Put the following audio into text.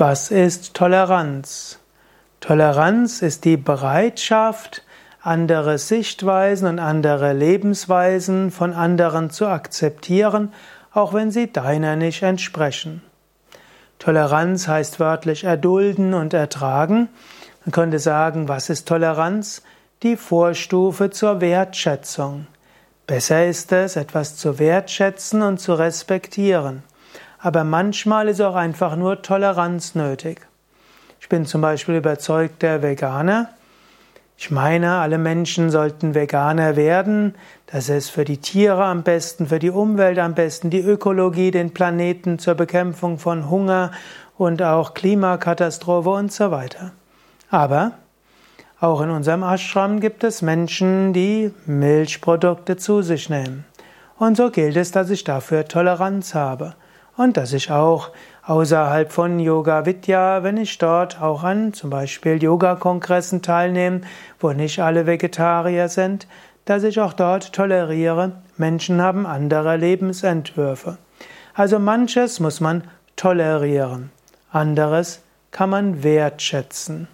Was ist Toleranz? Toleranz ist die Bereitschaft, andere Sichtweisen und andere Lebensweisen von anderen zu akzeptieren, auch wenn sie deiner nicht entsprechen. Toleranz heißt wörtlich erdulden und ertragen. Man könnte sagen, was ist Toleranz? Die Vorstufe zur Wertschätzung. Besser ist es, etwas zu wertschätzen und zu respektieren aber manchmal ist auch einfach nur Toleranz nötig. Ich bin zum Beispiel überzeugter Veganer. Ich meine, alle Menschen sollten Veganer werden. Das ist für die Tiere am besten, für die Umwelt am besten, die Ökologie, den Planeten zur Bekämpfung von Hunger und auch Klimakatastrophe und so weiter. Aber auch in unserem Ashram gibt es Menschen, die Milchprodukte zu sich nehmen. Und so gilt es, dass ich dafür Toleranz habe und dass ich auch außerhalb von Yoga Vidya, wenn ich dort auch an zum Beispiel Yoga-Kongressen teilnehme, wo nicht alle Vegetarier sind, dass ich auch dort toleriere, Menschen haben andere Lebensentwürfe. Also manches muss man tolerieren, anderes kann man wertschätzen.